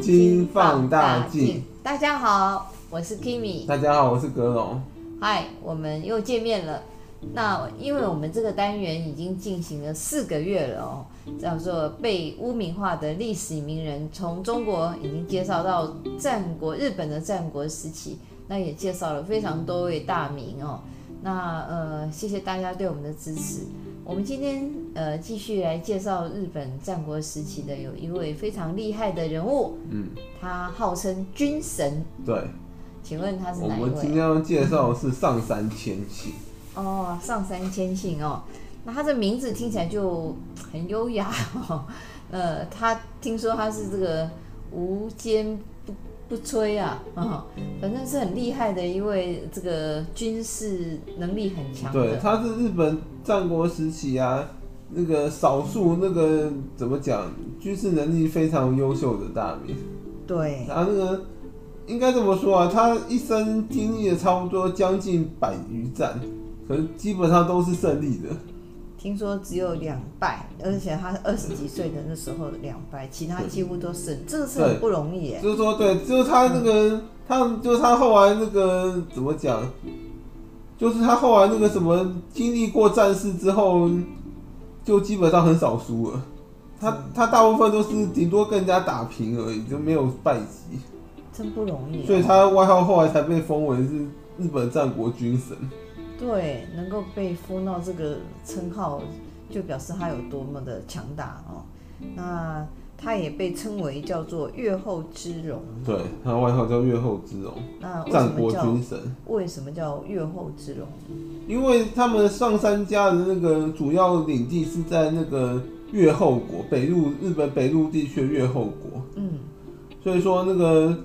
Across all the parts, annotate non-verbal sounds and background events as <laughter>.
金放大镜。大家好，我是 Kimi。大家好，我是格龙。嗨，我们又见面了。那因为我们这个单元已经进行了四个月了哦，叫做被污名化的历史名人，从中国已经介绍到战国，日本的战国时期，那也介绍了非常多位大名哦。那呃，谢谢大家对我们的支持。我们今天呃继续来介绍日本战国时期的有一位非常厉害的人物，嗯，他号称军神。对，请问他是哪一位？我们今天要介绍的是上杉谦信。哦，上杉谦信哦，那他的名字听起来就很优雅哦。呃，他听说他是这个无坚不吹啊啊，哦，反正是很厉害的一位这个军事能力很强的。对，他是日本战国时期啊，那个少数那个怎么讲，军事能力非常优秀的大名。对，他那个应该这么说啊，他一生经历了差不多将近百余战。可是基本上都是胜利的，听说只有两败，而且他二十几岁的那时候两败，其他几乎都是，这个是很不容易耶。就是说，对，就是他那个，嗯、他就是他后来那个怎么讲，就是他后来那个什么经历过战事之后，就基本上很少输了。他他大部分都是顶多跟人家打平而已，就没有败绩。真不容易。所以他外号后来才被封为是日本战国军神。对，能够被封到这个称号，就表示他有多么的强大哦。那他也被称为叫做越后之龙。对，他的外号叫越后之龙。那战国军神为什么叫越后之龙？因为他们上三家的那个主要领地是在那个越后国北陆，日本北陆地区的越后国。嗯，所以说那个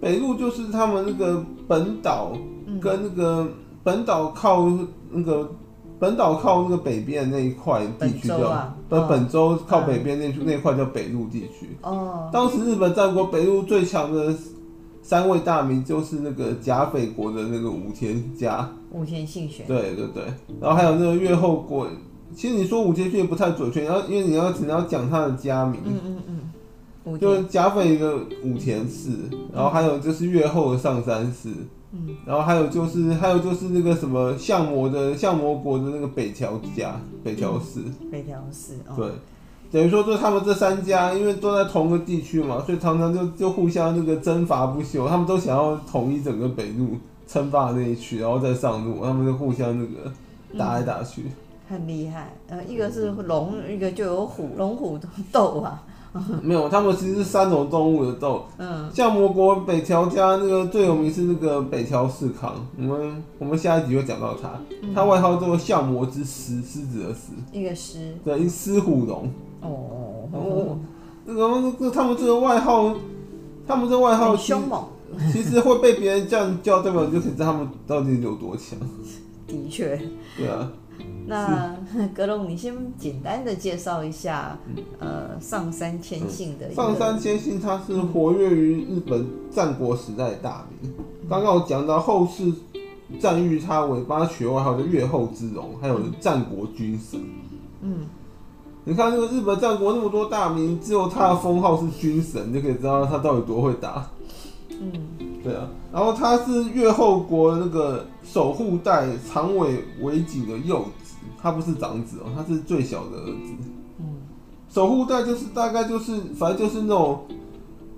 北陆就是他们那个本岛跟那个。本岛靠那个本岛靠那个北边那一块地区叫本、啊、本州靠北边那那块叫北陆地区。哦。当时日本战国北陆最强的三位大名就是那个甲斐国的那个武田家。武田信玄。对对对，然后还有那个越后国，其实你说武田信也不太准确，然后因为你要只能要讲他的家名。嗯嗯嗯。就甲斐的武田氏，然后还有就是越后的上杉氏。嗯，然后还有就是，还有就是那个什么相模的相模国的那个北条家，北条氏，北条氏，哦、对，等于说就是他们这三家，因为都在同个地区嘛，所以常常就就互相那个征伐不休，他们都想要统一整个北路，称霸那一区，然后再上路，他们就互相那个打来打去，嗯、很厉害。呃，一个是龙，一个就有虎，龙虎斗啊。<laughs> 没有，他们其实是三种动物的斗。嗯，相魔国北条家那个最有名是那个北条氏康，我们我们下一集会讲到他，嗯、他外号叫做相魔之狮，狮子的狮。一个狮。对，一狮虎龙。哦哦。那个那个他们这个外号，他们这个外号凶猛，其实会被别人这样叫，代表就可以知道他们到底有多强。<laughs> 的确。对啊。那 <laughs> 格隆，你先简单的介绍一下，嗯、呃，上山千信的。上山千信他是活跃于日本战国时代的大名。刚刚我讲到后世赞誉他为，帮他取外号叫越后之龙，还有战国军神。嗯，你看这个日本战国那么多大名，只有他的封号是军神，就可以知道他到底多会打。嗯，对啊。然后他是越后国那个守护代长尾为景的幼子。他不是长子哦，他是最小的儿子。嗯，守护代就是大概就是，反正就是那种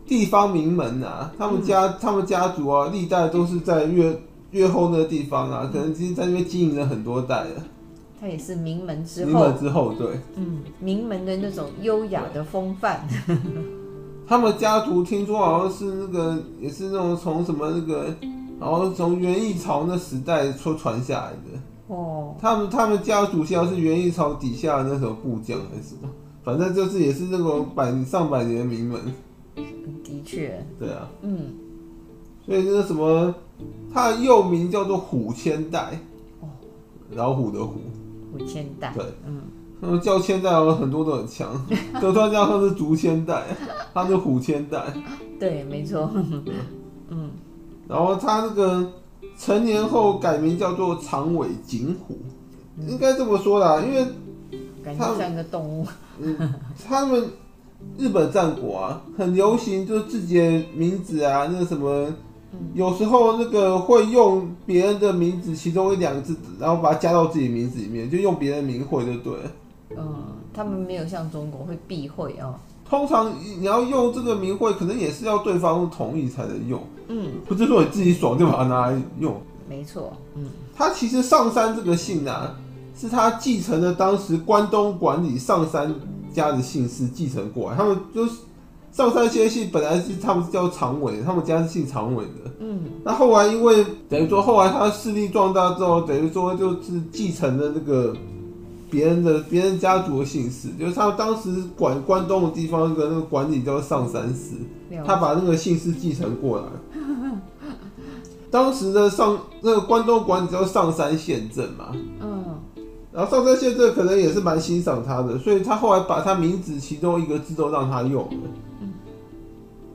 地方名门啊，他们家、嗯、他们家族啊，历代都是在越越后那个地方啊，可能其实在那边经营了很多代了。他也是名门之后。名门之后，对。嗯，名门的那种优雅的风范。<laughs> 他们家族听说好像是那个，也是那种从什么那个，好像从元义朝那时代说传下来的。哦，他们他们家族像是元义朝底下的那时候部将还是什么？反正就是也是那种百上百年的名门。的确。对啊。嗯。所以那个什么，他的幼名叫做虎千代。哦。老虎的虎。虎千代。对。嗯。叫千代有很多都很强，<laughs> 德川家康是竹千代，他是虎千代。对，没错。嗯。然后他那个。成年后改名叫做长尾景虎，应该这么说啦，因为感觉像一个动物。嗯，他们日本战国啊，很流行，就是自己的名字啊，那个什么，嗯、有时候那个会用别人的名字其中一两个字，然后把它加到自己名字里面，就用别人名讳就对了。嗯，他们没有像中国会避讳啊。通常你要用这个名讳，可能也是要对方同意才能用。嗯，不是说你自己爽就把它拿来用。没错。嗯，他其实上山这个姓啊，是他继承了当时关东管理上山家的姓氏继承过来，他们就是上山先姓本来是他们是叫长尾，他们家是姓长尾的。嗯，那后来因为等于说后来他势力壮大之后，等于说就是继承了那个别人的别人家族的姓氏，就是他当时管关东的地方那个那个管理叫上山氏，他把那个姓氏继承过来。当时的上那个关东管理叫上山县政嘛。嗯。然后上山县政可能也是蛮欣赏他的，所以他后来把他名字其中一个字都让他用了。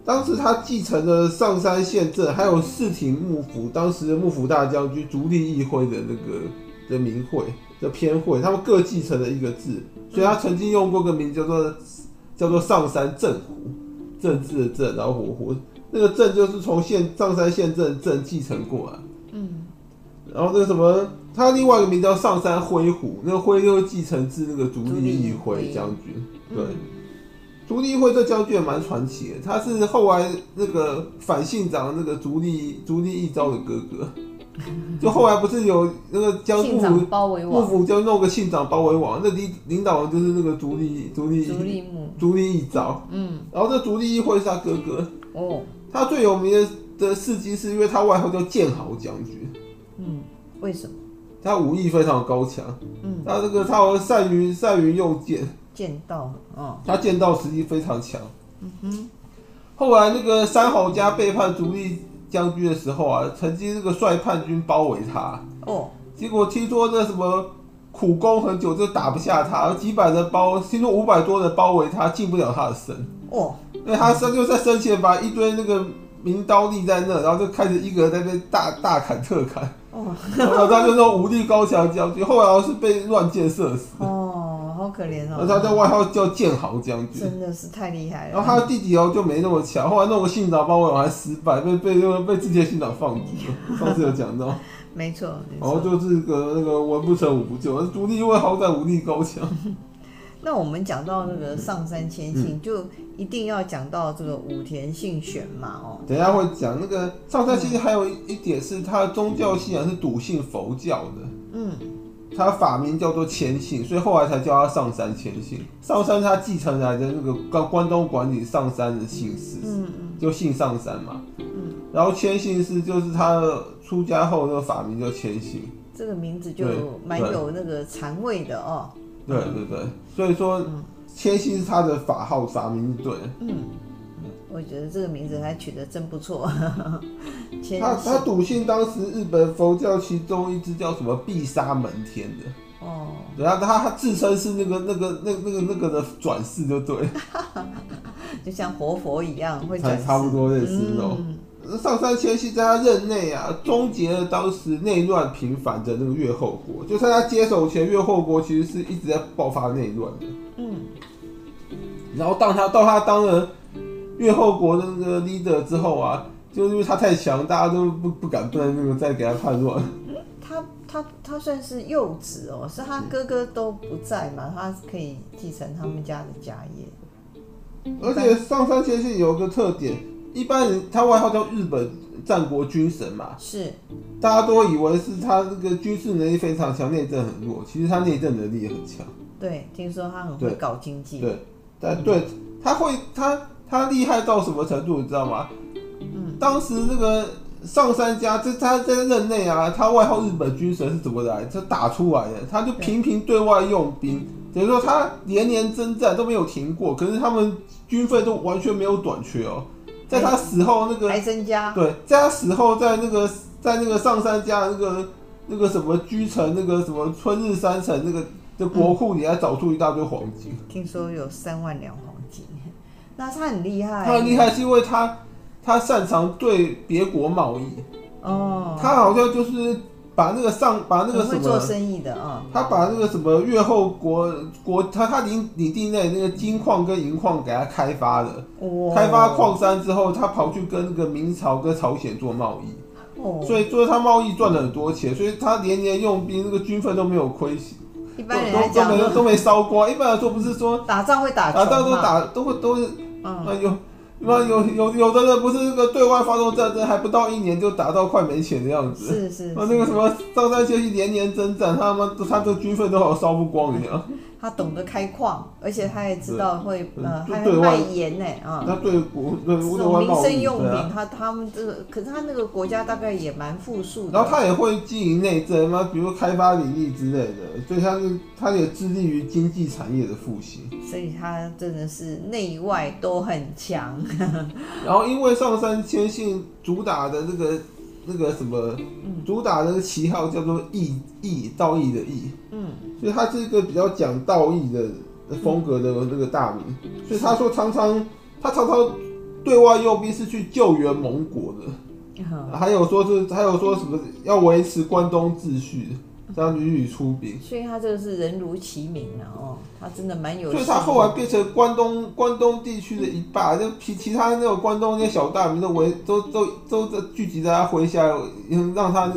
当时他继承了上山县政，还有四庭幕府当时的幕府大将军足利义辉的那个的名讳的偏会，他们各继承了一个字，所以他曾经用过个名叫做叫做上山政虎，政治的政，然后火火那个政就是从县上山县政政继承过来。嗯，然后那个什么。他另外一个名叫上山辉虎，那个辉又继承自那个足利义辉将军。对，足利义辉这将军也蛮传奇的，他是后来那个反信长那个足利足利义昭的哥哥。<laughs> 就后来不是有那个将幕府幕府就弄个信长包围网，那领领导人就是那个足利足利足利足利义昭。嗯，然后这足利义辉是他哥哥。哦，他最有名的的事迹是因为他外号叫剑豪将军。嗯，为什么？他武艺非常高强，嗯，他这个他好像善于善于用剑，剑道，哦，他剑道实力非常强。嗯哼，后来那个三豪家背叛足利将军的时候啊，曾经那个率叛军包围他，哦，结果听说那什么苦攻很久就打不下他，几百人包，听说五百多人包围他，进不了他的身，哦，那他生就在身前把一堆那个名刀立在那，然后就开始一个人在那边大大砍特砍。哦，然后他就说武力高强将军，后来是被乱箭射死。哦，好可怜哦。那他在外号叫建豪将军，真的是太厉害了。然后他的弟弟哦就没那么强，后来弄个信长包围网还失败，被被被被自己的信长放逐了。<laughs> 上次有讲到，没错。然后就是个那个文不成武不就，独立因为好歹武力高强。<laughs> 那我们讲到那个上山千信，嗯、就一定要讲到这个武田信玄嘛，哦。等一下会讲那个上山千信，还有一点是他的宗教信仰是笃信佛教的。嗯。他法名叫做千信，所以后来才叫他上山千信。上山他继承来的那个关关东管理上山的姓氏，嗯就姓上山嘛。嗯。然后千信是就是他出家后那个法名叫千信。这个名字就蛮有那个禅味的哦。对对对，所以说千信是他的法号法名，对。嗯，我觉得这个名字还取得真不错。<laughs> 他他笃信当时日本佛教其中一支叫什么必杀门天的。哦。然后他他自称是那个那个那那个那个的转世，就对。<laughs> 就像活佛一样会转世。差不多类似那种。嗯上杉谦信在他任内啊，终结了当时内乱频繁的那个越后国。就在他接手前，越后国其实是一直在爆发内乱的。嗯。然后当他到他当了越后国的那个 leader 之后啊，就因为他太强，大家都不不敢不能那个再给他叛乱。他他他算是幼子哦，是他哥哥都不在嘛，他可以继承他们家的家业。而且上杉谦信有个特点。一般人他外号叫日本战国军神嘛，是，大家都以为是他这个军事能力非常强，内政很弱。其实他内政能力也很强。对，听说他很会搞经济。对，但对他会他他厉害到什么程度，你知道吗？嗯，当时那个上三家，这他在任内啊，他外号日本军神是怎么来？他打出来的，他就频频对外用兵，等于说他连年征战都没有停过，可是他们军费都完全没有短缺哦。在他死后，那个还增加。对，在他死后，在那个在那个上三家那个那个什么居城，那个什么春日山城那个的国库里，还找出一大堆黄金。听说有三万两黄金，那他很厉害。他很厉害，是因为他他擅长对别国贸易。哦。他好像就是把那个上把那个什么做生意的啊，他把那个什么越后国国他他领领地内那个金矿跟银矿给他开发的，哦、开发矿山之后，他跑去跟那个明朝跟朝鲜做贸易，哦、所以所以他贸易赚了很多钱，所以他年年用兵，那个军费都没有亏一般人都都没都没烧光。一般来说不是说打仗会打打仗都打都会都是嗯哎呦。那有有有的人不是那个对外发动战争，还不到一年就打到快没钱的样子。是是。啊，那个什么上山谦信连年征战，他们他这军费都好像烧不光一样。他懂得开矿，而且他也知道会呃，还会卖盐呢啊。他对国民生用品，他他们这个，可是他那个国家大概也蛮富庶的。然后他也会经营内政嘛，比如开发领地之类的，所以他是他也致力于经济产业的复兴。所以他真的是内外都很强。<laughs> 然后因为上杉谦信主打的这个那个什么，主打的旗号叫做义义道义的义，嗯，所以他是一个比较讲道义的风格的那个大名，所以他说常常他常常对外用兵是去救援蒙国的，还有说是还有说什么要维持关东秩序。这样屡屡出兵，所以他这个是人如其名啊，哦，他真的蛮有。所以他后来变成关东关东地区的一霸，就其其他那种关东那些小大名都围都都都都聚集在他麾下，让他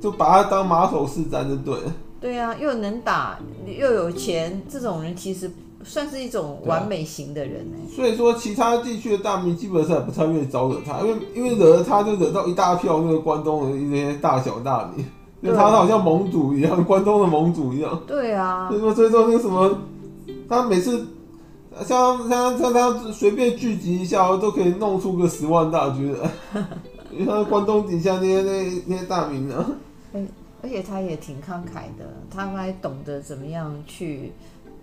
就把他当马首是瞻，就对了。对啊，又能打又有钱，这种人其实算是一种完美型的人呢。所以说，其他地区的大名基本上也不太愿意招惹他，因为因为惹了他就惹到一大票那个关东的那些大小大名。因为他好像盟主一样，关东的盟主一样。对啊。所以说，所以说那个什么，他每次像像像他随便聚集一下，都可以弄出个十万大军来。<laughs> 因为他关东底下那些那那些大名呢，而且他也挺慷慨的，他还懂得怎么样去，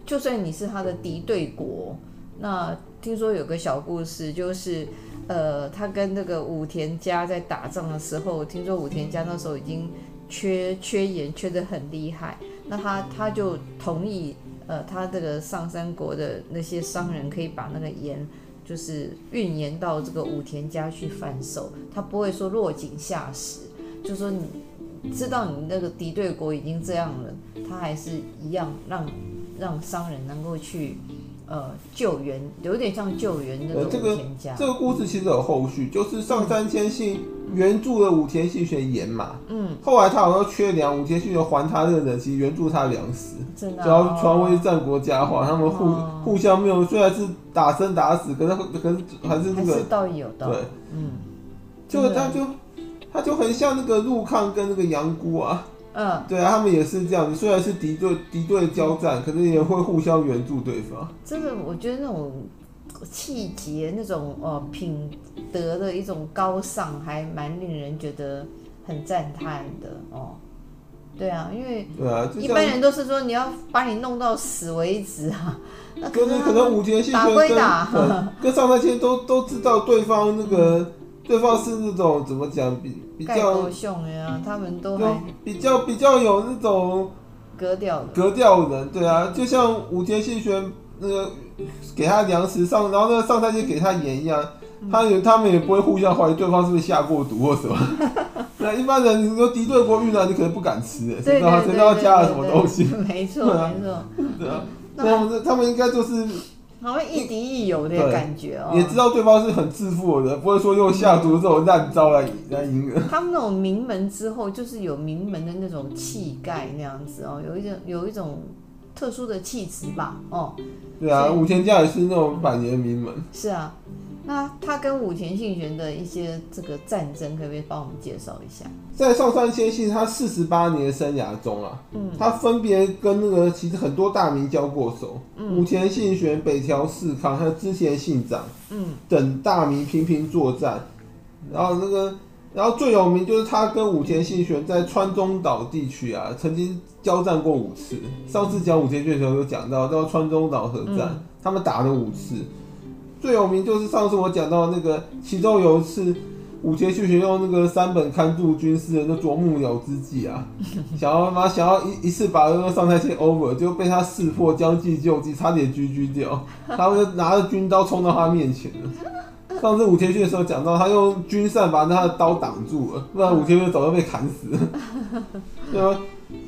就算你是他的敌对国，那听说有个小故事，就是呃，他跟那个武田家在打仗的时候，听说武田家那时候已经。缺缺盐缺得很厉害，那他他就同意，呃，他这个上杉国的那些商人可以把那个盐，就是运盐到这个武田家去贩售，他不会说落井下石，就说你知道你那个敌对国已经这样了，他还是一样让让商人能够去。呃，救援有点像救援那个武田家。呃这个、这个故事其实有后续，就是上杉谦信援助了武田信玄盐嘛。嗯。后来他好像缺粮，武田信玄还他这个人情，援助他粮食。真的、哦。只要传为战国佳话，他们互、哦、互相没有，虽然是打生打死，可是可是还是那个。还是道义有道。对。嗯。就他就他就很像那个陆抗跟那个杨姑啊。嗯，对啊，他们也是这样子，虽然是敌对敌对交战，可是也会互相援助对方。真的，我觉得那种气节、那种呃品德的一种高尚，还蛮令人觉得很赞叹的哦。对啊，因为对啊，一般人都是说你要把你弄到死为止啊。那可是可能武田信玄跟跟上杉谦信都都知道对方那个。嗯对方是那种怎么讲比比较凶的呀，他们都比较比较有那种格调格调的人，对啊，就像武田信玄那个给他粮食上，然后那个上菜就给他盐一样，他也他们也不会互相怀疑对方是不是下过毒或什么。<laughs> 那一般人你说敌对国运来，你可能不敢吃哎，谁知道谁知道加了什么东西？没错没错，<laughs> 对啊，他们他们应该就是。好像亦敌亦友的感觉哦，也知道对方是很自负的，不会说用下毒这种烂招来来赢人。他们那种名门之后，就是有名门的那种气概那样子哦，有一种有一种特殊的气质吧，哦。对啊，武田家也是那种百年名门。是啊。那他跟武田信玄的一些这个战争，可不可以帮我们介绍一下？在上杉谦信他四十八年的生涯中啊，嗯，他分别跟那个其实很多大名交过手，嗯，武田信玄、北条氏康还有织田信长，嗯，等大名频频作战。然后那个，然后最有名就是他跟武田信玄在川中岛地区啊，曾经交战过五次。上次讲武田信玄的时候有讲到，叫川中岛合战，嗯，他们打了五次。最有名就是上次我讲到那个，其中有一次武田信玄用那个三本勘助军师的那啄木鸟之计啊，<laughs> 想要把想要一一次把那个上杉谦 over，就被他识破，将计就计，差点狙狙掉，<laughs> 他们就拿着军刀冲到他面前了。上次武田信的时候讲到，他用军扇把他的刀挡住了，不然武田信早就被砍死了。<laughs> 对啊。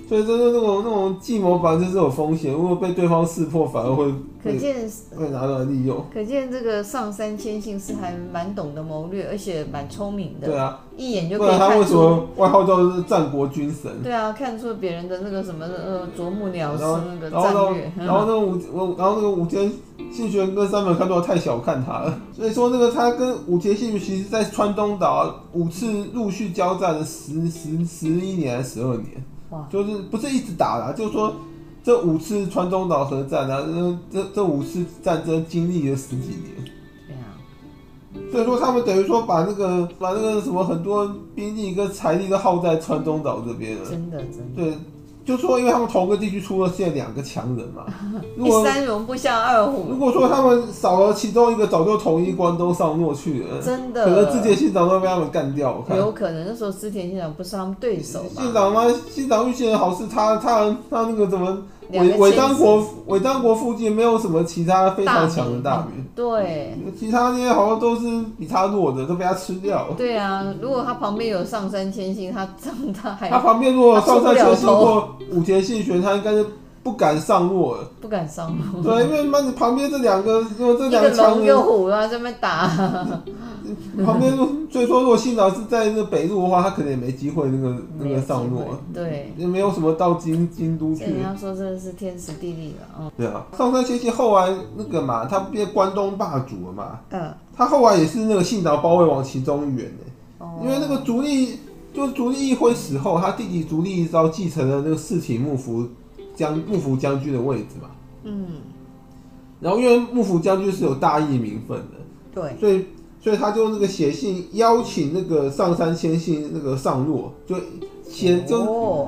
所以就是那种那种计谋反正是有风险，如果被对方识破，反而会可见会拿来利用。可见这个上杉谦信是还蛮懂得谋略，而且蛮聪明的。对啊，一眼就可以看出。他为什么外号叫做战国军神？对啊，看出别人的那个什么呃啄木鸟诗那个战略。然后那个武然后那个武田信玄跟山本勘太太小看他了，所以说那个他跟武田信玄其实在川东岛五次陆续交战了十十十一年还是十二年。就是不是一直打啦，就是说这五次川中岛核战啊，这这这五次战争经历了十几年。对啊。所以说他们等于说把那个把那个什么很多兵力跟财力都耗在川中岛这边了。真的真的。对。就说，因为他们同个地区出了现在两个强人嘛，<laughs> 如果一山容不下二虎。如果说他们少了其中一个，早就统一关东上洛去了。真的，可能织田信长都被他们干掉。我看有可能那时候织田信长不是他们对手。信长吗？信长运气很好，事他他他那个怎么？尾尾张国伟当国附近没有什么其他非常强的大名，对，其他那些好像都是比他弱的，都被他吃掉了。对啊，如果他旁边有上山千信，他长大还他旁边如果上山千信或武田信玄，他应该是不敢上洛了，不敢上洛。对，因为妈你旁边这两个，<laughs> 如果这两个强人，一个龙虎啊，这边打。旁边，所以说，如果信长是在那个北路的话，他可能也没机会那个那个上洛，对，也没有什么到京京都去。人家说这是天时地利了，嗯。对啊，上杉谦信后来那个嘛，他变关东霸主了嘛，嗯，他后来也是那个信长包围网其中一员呢，哦，因为那个足利，就是足利义辉死后，他弟弟足利义昭继承了那个四体幕府将幕府将军的位置嘛，嗯，然后因为幕府将军是有大义名分的，对，所以。所以他就那个写信邀请那个上山谦信那个上洛，就写就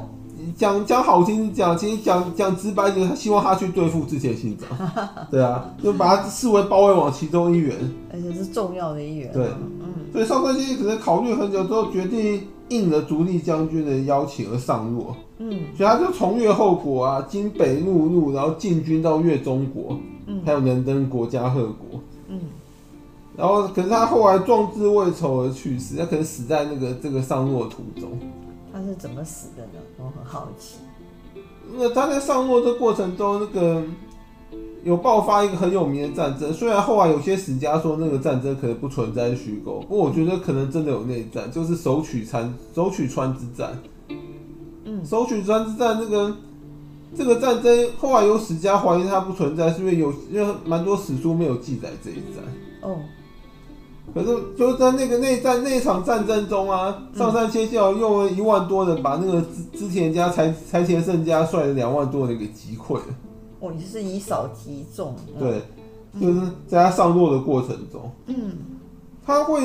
讲讲好听讲，其实讲讲直白点，他希望他去对付之前信长，<laughs> 对啊，就把他视为包围网其中一员，而且是重要的一员。对，嗯，所以上杉谦信可能考虑很久之后，决定应了足利将军的邀请而上洛，嗯，所以他就从越后国啊，经北陆路，然后进军到越中国，嗯，还有能登国家贺国，嗯。然后，可是他后来壮志未酬而去世，他可能死在那个这个上洛途中。他是怎么死的呢？我很好奇。那他在上洛的过程中，那个有爆发一个很有名的战争。虽然后来有些史家说那个战争可能不存在虚构，不过我觉得可能真的有内战，就是守取川守取川之战。嗯，守取专之战这个这个战争，后来有史家怀疑它不存在，是因为有因为蛮多史书没有记载这一战。哦。可是就在那个内战那场战争中啊，上杉谦信用了一万多人把那个织织田家柴柴田胜家率的两万多人给击溃了。哦，你是以少击众。对，就是在他上落的过程中，嗯，他会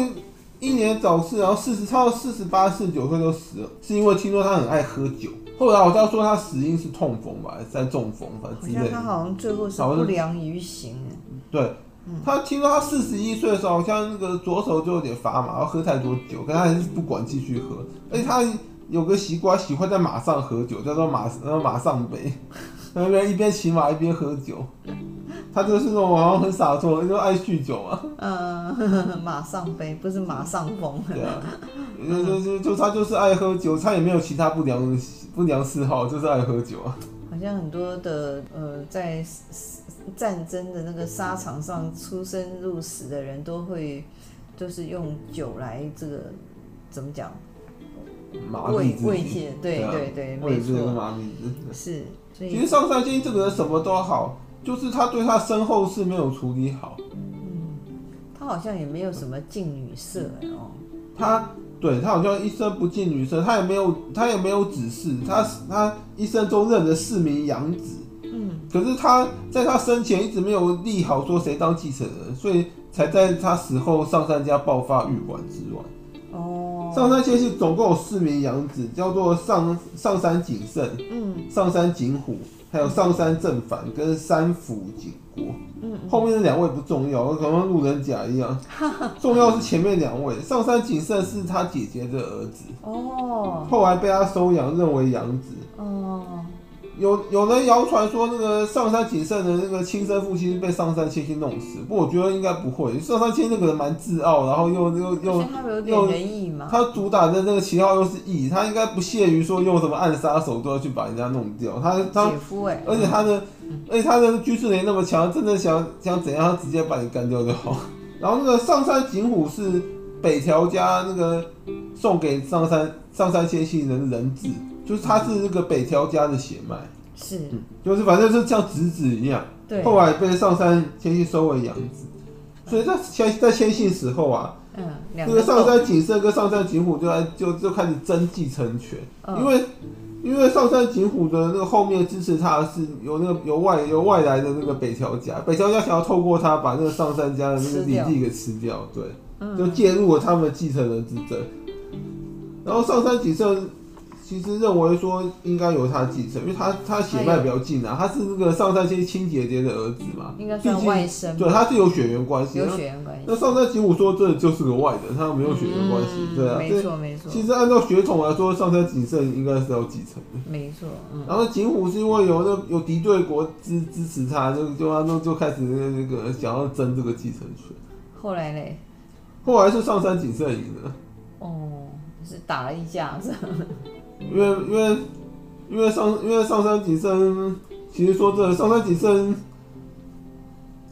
英年早逝，然后四十，差不多四十八、四十九岁就死了，是因为听说他很爱喝酒。后来我知道说他死因是痛风吧，还是在中风，反正之类的。他好像最后是不良于行。对。他听说他四十一岁的时候，好像那个左手就有点发麻，然后喝太多酒，可他还是不管继续喝。而且他有个习惯，喜欢在马上喝酒，叫做马然后马上杯，<laughs> 那边一边骑马一边喝酒。他就是那种好像很洒脱，就爱酗酒嘛。嗯，马上杯不是马上疯。对啊，就就就就他就是爱喝酒，他也没有其他不良不良嗜好，就是爱喝酒啊。好像很多的呃在。战争的那个沙场上出生入死的人都会，就是用酒来这个怎么讲，慰慰藉，对对对，没错，是。其实上杉谦信这个人什么都好，就是他对他身后事没有处理好。嗯，他好像也没有什么近女色哦。他对他好像一生不近女色，他也没有他也没有子嗣，他他一生中认了四名养子。嗯，可是他在他生前一直没有立好说谁当继承人，所以才在他死后上杉家爆发玉馆之乱。哦，上杉谦信总共有四名养子，叫做上上山景胜，嗯，上山景虎，还有上山正反跟三辅景国。嗯，后面的两位不重要，可能路人甲一样。<laughs> 重要是前面两位，上山景胜是他姐姐的儿子。哦，后来被他收养，认为养子。哦。有有人谣传说那个上杉景胜的那个亲生父亲是被上杉千信弄死，不过我觉得应该不会。上杉千信那个人蛮自傲，然后又又又又仁义嘛，他主打的那个旗号又是义，他应该不屑于说用什么暗杀手段去把人家弄掉。他他，而且他的、嗯、而且他的军事能力那么强，真的想想怎样，他直接把你干掉就好。然后那个上杉景虎是北条家那个送给上杉上杉千信的人质。就是他是那个北条家的血脉，是、嗯，就是反正是像侄子一样，对，后来被上杉谦信收为养子，所以在谦在谦信死后啊，嗯，那个上山景胜跟上山景虎就来就就开始争继承权，嗯、因为因为上山景虎的那个后面支持他的是有那个有外有外来的那个北条家，北条家想要透过他把那个上山家的那个领地给吃掉，对，嗯、就介入了他们继承人之争，然后上山景胜。其实认为说应该由他继承，因为他他血脉比较近啊，他是那个上杉谦亲姐姐的儿子嘛，应该算外甥。对，他是有血缘关系，有血缘关系。那上杉景虎说这就是个外人，他没有血缘关系，嗯、对啊，没错没错。其实按照血统来说，上杉景胜应该是要继承的，没错。嗯、然后景虎是因为有那有敌对国支支持他，就就他就就开始那个想要争这个继承权。后来嘞？后来是上杉景胜赢了。哦，是打了一架是。因为因为因为上因为上杉景胜，其实说这上杉景胜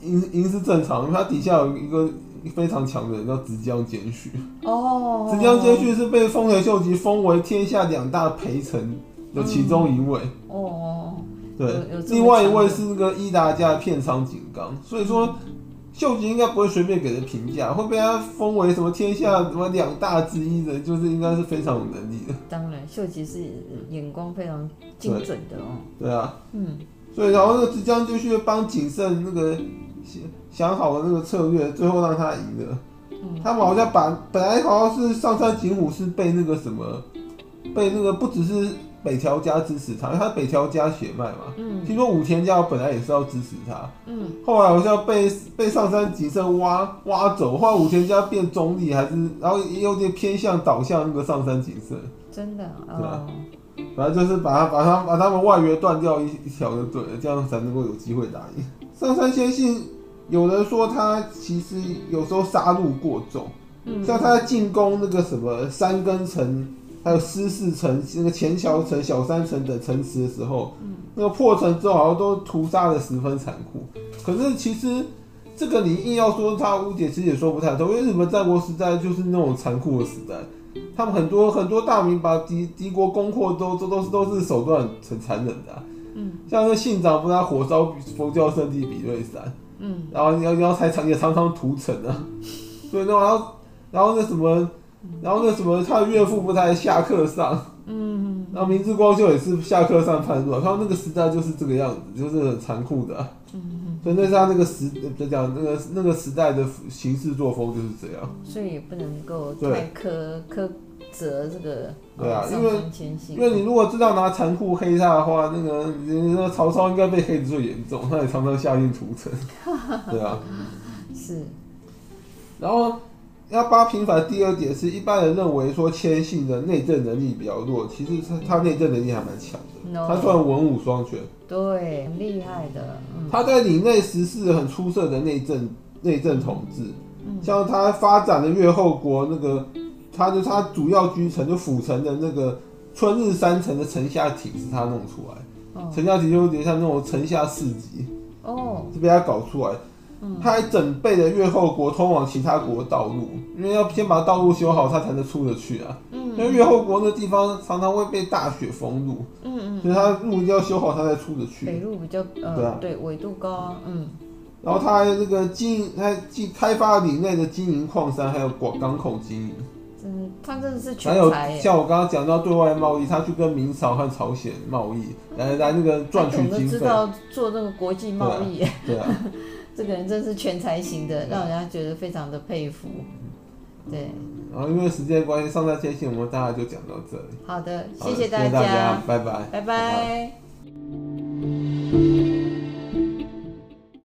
赢赢是正常，因为他底下有一个非常强的人叫直江兼续。哦。直江兼续是被丰臣秀吉封为天下两大陪臣的其中一位。嗯、哦。对。另外一位是那个伊达家的片仓景纲，所以说。秀吉应该不会随便给人评价，会被他封为什么天下什么两大之一的，就是应该是非常有能力的。当然，秀吉是眼光非常精准的哦。对，对啊，嗯，所以然后那个直江就去帮景胜那个想想好的那个策略，最后让他赢了。嗯，他们好像把本来好像是上杉景虎是被那个什么，被那个不只是。北条家支持他，因为他北条家血脉嘛。嗯。听说武田家本来也是要支持他。嗯。后来好像被被上杉景胜挖挖走，后来武田家变中立，还是然后也有点偏向倒向那个上杉景胜。真的。对啊。反正就是把他把他把他们外援断掉一一条就对了，这样才能够有机会打赢。上杉谦信，有人说他其实有时候杀戮过重，嗯、像他在进攻那个什么山根城。还有狮市城、那个前桥城、小山城等城池的时候，嗯、那个破城之后好像都屠杀的十分残酷。可是其实这个你硬要说他误解，其实也说不太通，因为日本战国时代就是那种残酷的时代，他们很多很多大名把敌敌国攻破都都都是都是手段很残忍的、啊。嗯，像那信长不是他火烧佛教圣地比瑞山，嗯，然后然后然后才常也常常屠城啊，所以然后然后那什么。然后那什么，他的岳父不是还下课上，嗯，然后明治光秀也是下课上叛乱，他说那个时代就是这个样子，就是很残酷的、啊，嗯，所以那是他那个时，就讲那个那个时代的行事作风就是这样，所以也不能够太苛苛责这个，对啊，因为因为你如果知道拿残酷黑他的话，那个那个曹操应该被黑的最严重，他也常常下令屠城，<laughs> 对啊，是，然后。要八平反第二点是一般人认为说谦信的内政能力比较弱，其实他他内政能力还蛮强的，No. 他算文武双全，对，很厉害的。嗯、他在领内实施很出色的内政内政统治，嗯、像他发展的越后国那个，他就他主要居城就府城的那个春日山城的城下体是他弄出来，哦、城下体就有点像那种城下市集，哦，是被他搞出来。他还整备了越后国通往其他国的道路，因为要先把道路修好，他才能出得去啊。嗯，因为越后国那地方常常会被大雪封路，嗯嗯，所以他路一定要修好，他才出得去。北路比较呃，对啊，对，纬度高啊，嗯。然后他还那个经营，他既开发领内的金银矿山，还有广港口经营。嗯，他真的是全才。还有像我刚刚讲到对外贸易，他去跟明朝和朝鲜贸易，来来那个赚取经费。知道做那个国际贸易。对啊。<laughs> 这个人真是全才型的让人家觉得非常的佩服对。然后因为时间关系上大天气我们大家就讲到这里。好的谢谢大家。拜拜。拜拜。